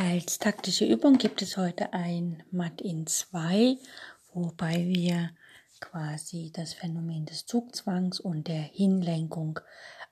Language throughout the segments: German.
Als taktische Übung gibt es heute ein Matt in 2, wobei wir quasi das Phänomen des Zugzwangs und der Hinlenkung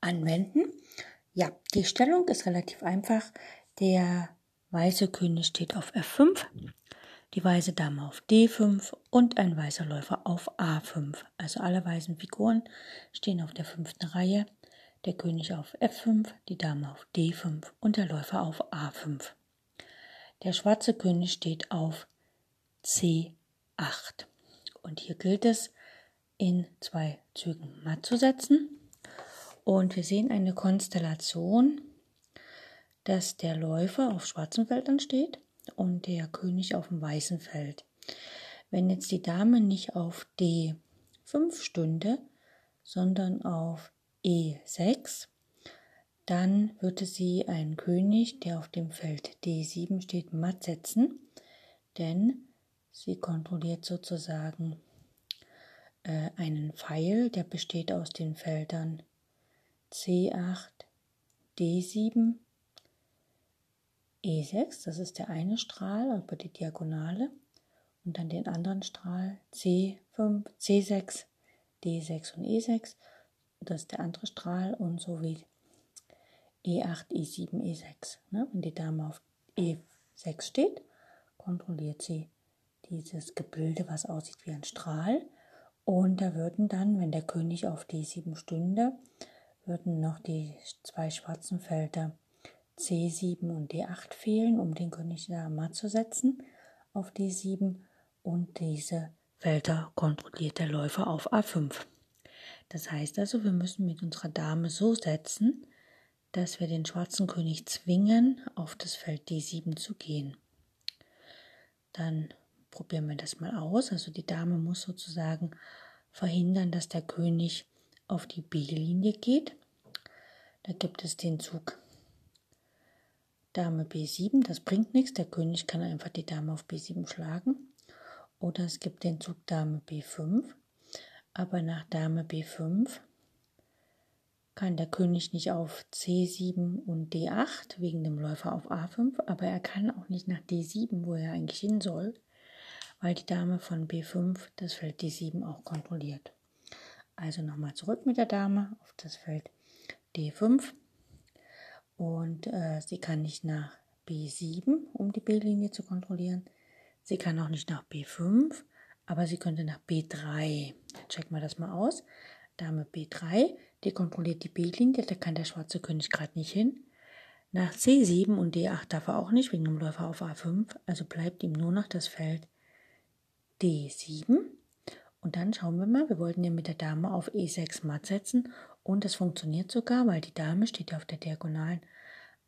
anwenden. Ja, die Stellung ist relativ einfach. Der weiße König steht auf F5, die weiße Dame auf D5 und ein weißer Läufer auf A5. Also alle weißen Figuren stehen auf der fünften Reihe. Der König auf F5, die Dame auf D5 und der Läufer auf A5. Der schwarze König steht auf C8. Und hier gilt es, in zwei Zügen matt zu setzen. Und wir sehen eine Konstellation, dass der Läufer auf schwarzen Feldern steht und der König auf dem weißen Feld. Wenn jetzt die Dame nicht auf D5 stünde, sondern auf E6, dann würde sie einen König, der auf dem Feld D7 steht, matt setzen, denn sie kontrolliert sozusagen äh, einen Pfeil, der besteht aus den Feldern C8, D7, E6, das ist der eine Strahl über die Diagonale, und dann den anderen Strahl C5, C6, D6 und E6, das ist der andere Strahl und so wie E8, E7, E6. Ne? Wenn die Dame auf E6 steht, kontrolliert sie dieses Gebilde, was aussieht wie ein Strahl. Und da würden dann, wenn der König auf D7 stünde, würden noch die zwei schwarzen Felder C7 und D8 fehlen, um den König da matt zu setzen auf D7. Und diese Felder kontrolliert der Läufer auf A5. Das heißt also, wir müssen mit unserer Dame so setzen, dass wir den schwarzen König zwingen, auf das Feld D7 zu gehen. Dann probieren wir das mal aus. Also die Dame muss sozusagen verhindern, dass der König auf die B-Linie geht. Da gibt es den Zug Dame B7, das bringt nichts. Der König kann einfach die Dame auf B7 schlagen. Oder es gibt den Zug Dame B5. Aber nach Dame B5 kann der König nicht auf C7 und D8 wegen dem Läufer auf A5, aber er kann auch nicht nach D7, wo er eigentlich hin soll, weil die Dame von B5 das Feld D7 auch kontrolliert. Also nochmal zurück mit der Dame auf das Feld D5 und äh, sie kann nicht nach B7, um die B-Linie zu kontrollieren. Sie kann auch nicht nach B5, aber sie könnte nach B3. Checken wir das mal aus. Dame B3, die kontrolliert die B-Linie, da kann der schwarze König gerade nicht hin. Nach C7 und D8 darf er auch nicht, wegen dem Läufer auf A5, also bleibt ihm nur noch das Feld D7. Und dann schauen wir mal, wir wollten ja mit der Dame auf E6 matt setzen und das funktioniert sogar, weil die Dame steht ja auf der Diagonalen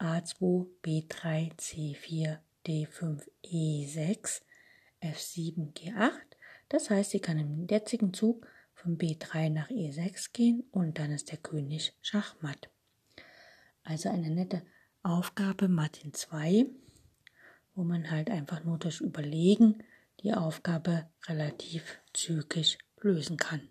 A2, B3, C4, D5, E6, F7, G8. Das heißt, sie kann im jetzigen Zug von B3 nach E6 gehen und dann ist der König Schachmatt. Also eine nette Aufgabe Matt in 2, wo man halt einfach nur durch Überlegen die Aufgabe relativ zügig lösen kann.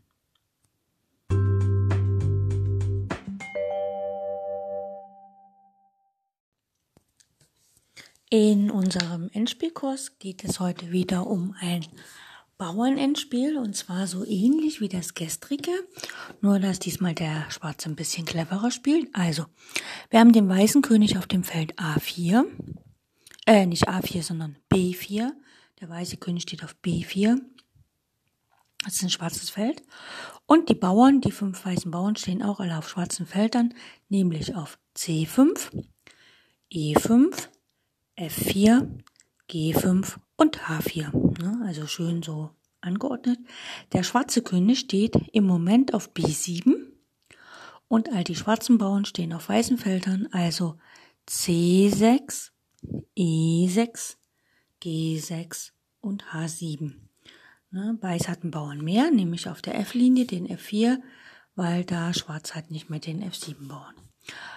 In unserem Endspielkurs geht es heute wieder um ein Bauernendspiel und zwar so ähnlich wie das gestrige, nur dass diesmal der Schwarze ein bisschen cleverer spielt. Also, wir haben den weißen König auf dem Feld A4, äh, nicht A4, sondern B4. Der weiße König steht auf B4. Das ist ein schwarzes Feld. Und die Bauern, die fünf weißen Bauern, stehen auch alle auf schwarzen Feldern, nämlich auf C5, E5, F4, G5 und H4. Ne? Also schön so angeordnet. Der schwarze König steht im Moment auf B7 und all die schwarzen Bauern stehen auf weißen Feldern, also C6, E6, G6 und H7. Ne, Weiß hat einen Bauern mehr, nämlich auf der F-Linie den F4, weil da Schwarz hat nicht mehr den F7-Bauern.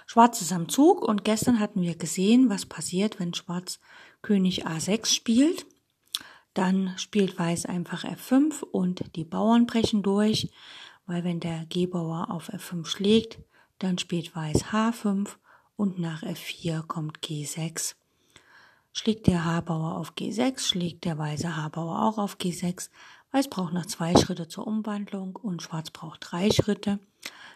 Schwarz ist am Zug und gestern hatten wir gesehen, was passiert, wenn Schwarz König A6 spielt. Dann spielt Weiß einfach F5 und die Bauern brechen durch, weil wenn der G-Bauer auf F5 schlägt, dann spielt Weiß H5 und nach F4 kommt G6. Schlägt der H-Bauer auf G6, schlägt der weiße H-Bauer auch auf G6. Weiß braucht noch zwei Schritte zur Umwandlung und Schwarz braucht drei Schritte.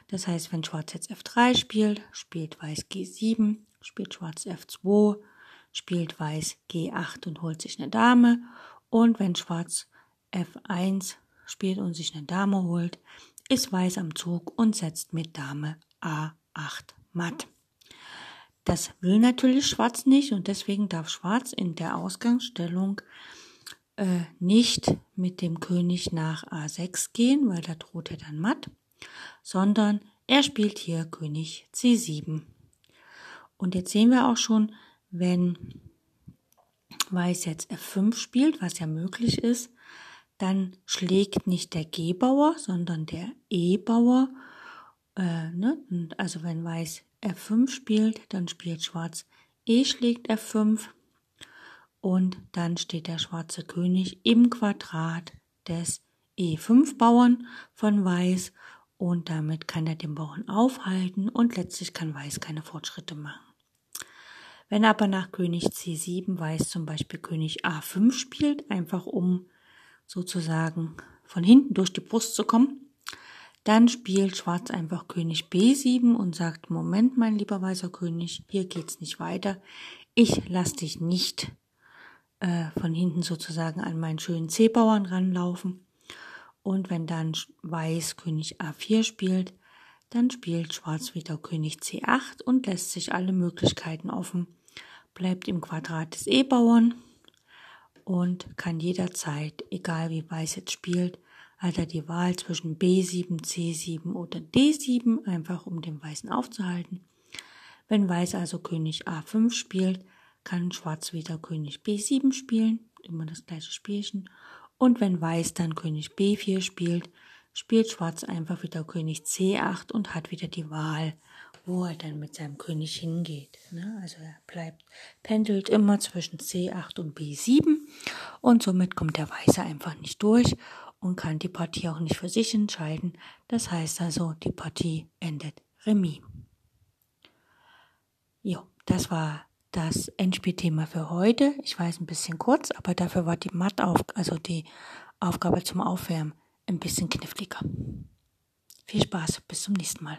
Das heißt, wenn Schwarz jetzt F3 spielt, spielt Weiß G7, spielt Schwarz F2, spielt Weiß G8 und holt sich eine Dame und wenn Schwarz F1 spielt und sich eine Dame holt, ist Weiß am Zug und setzt mit Dame A8 matt. Das will natürlich Schwarz nicht und deswegen darf Schwarz in der Ausgangsstellung äh, nicht mit dem König nach A6 gehen, weil da droht er dann matt, sondern er spielt hier König C7. Und jetzt sehen wir auch schon, wenn Weiß jetzt F5 spielt, was ja möglich ist, dann schlägt nicht der G-Bauer, sondern der E-Bauer. Äh, ne? Also wenn Weiß F5 spielt, dann spielt Schwarz E schlägt F5 und dann steht der schwarze König im Quadrat des E5-Bauern von Weiß und damit kann er den Bauern aufhalten und letztlich kann Weiß keine Fortschritte machen. Wenn aber nach König C7 Weiß zum Beispiel König A5 spielt, einfach um sozusagen von hinten durch die Brust zu kommen, dann spielt Schwarz einfach König B7 und sagt, Moment, mein lieber weißer König, hier geht's nicht weiter. Ich lass dich nicht äh, von hinten sozusagen an meinen schönen C-Bauern ranlaufen. Und wenn dann Weiß König A4 spielt, dann spielt Schwarz wieder König C8 und lässt sich alle Möglichkeiten offen bleibt im Quadrat des E-Bauern und kann jederzeit, egal wie Weiß jetzt spielt, hat er die Wahl zwischen B7, C7 oder D7, einfach um den Weißen aufzuhalten. Wenn Weiß also König A5 spielt, kann Schwarz wieder König B7 spielen, immer das gleiche Spielchen. Und wenn Weiß dann König B4 spielt, spielt Schwarz einfach wieder König C8 und hat wieder die Wahl, wo er dann mit seinem König hingeht. Ne? Also er bleibt, pendelt immer zwischen C8 und B7 und somit kommt der Weiße einfach nicht durch und kann die Partie auch nicht für sich entscheiden. Das heißt also, die Partie endet Remis. Jo, das war das Endspielthema für heute. Ich weiß ein bisschen kurz, aber dafür war die Matt auf, also die Aufgabe zum Aufwärmen ein bisschen kniffliger. Viel Spaß, bis zum nächsten Mal.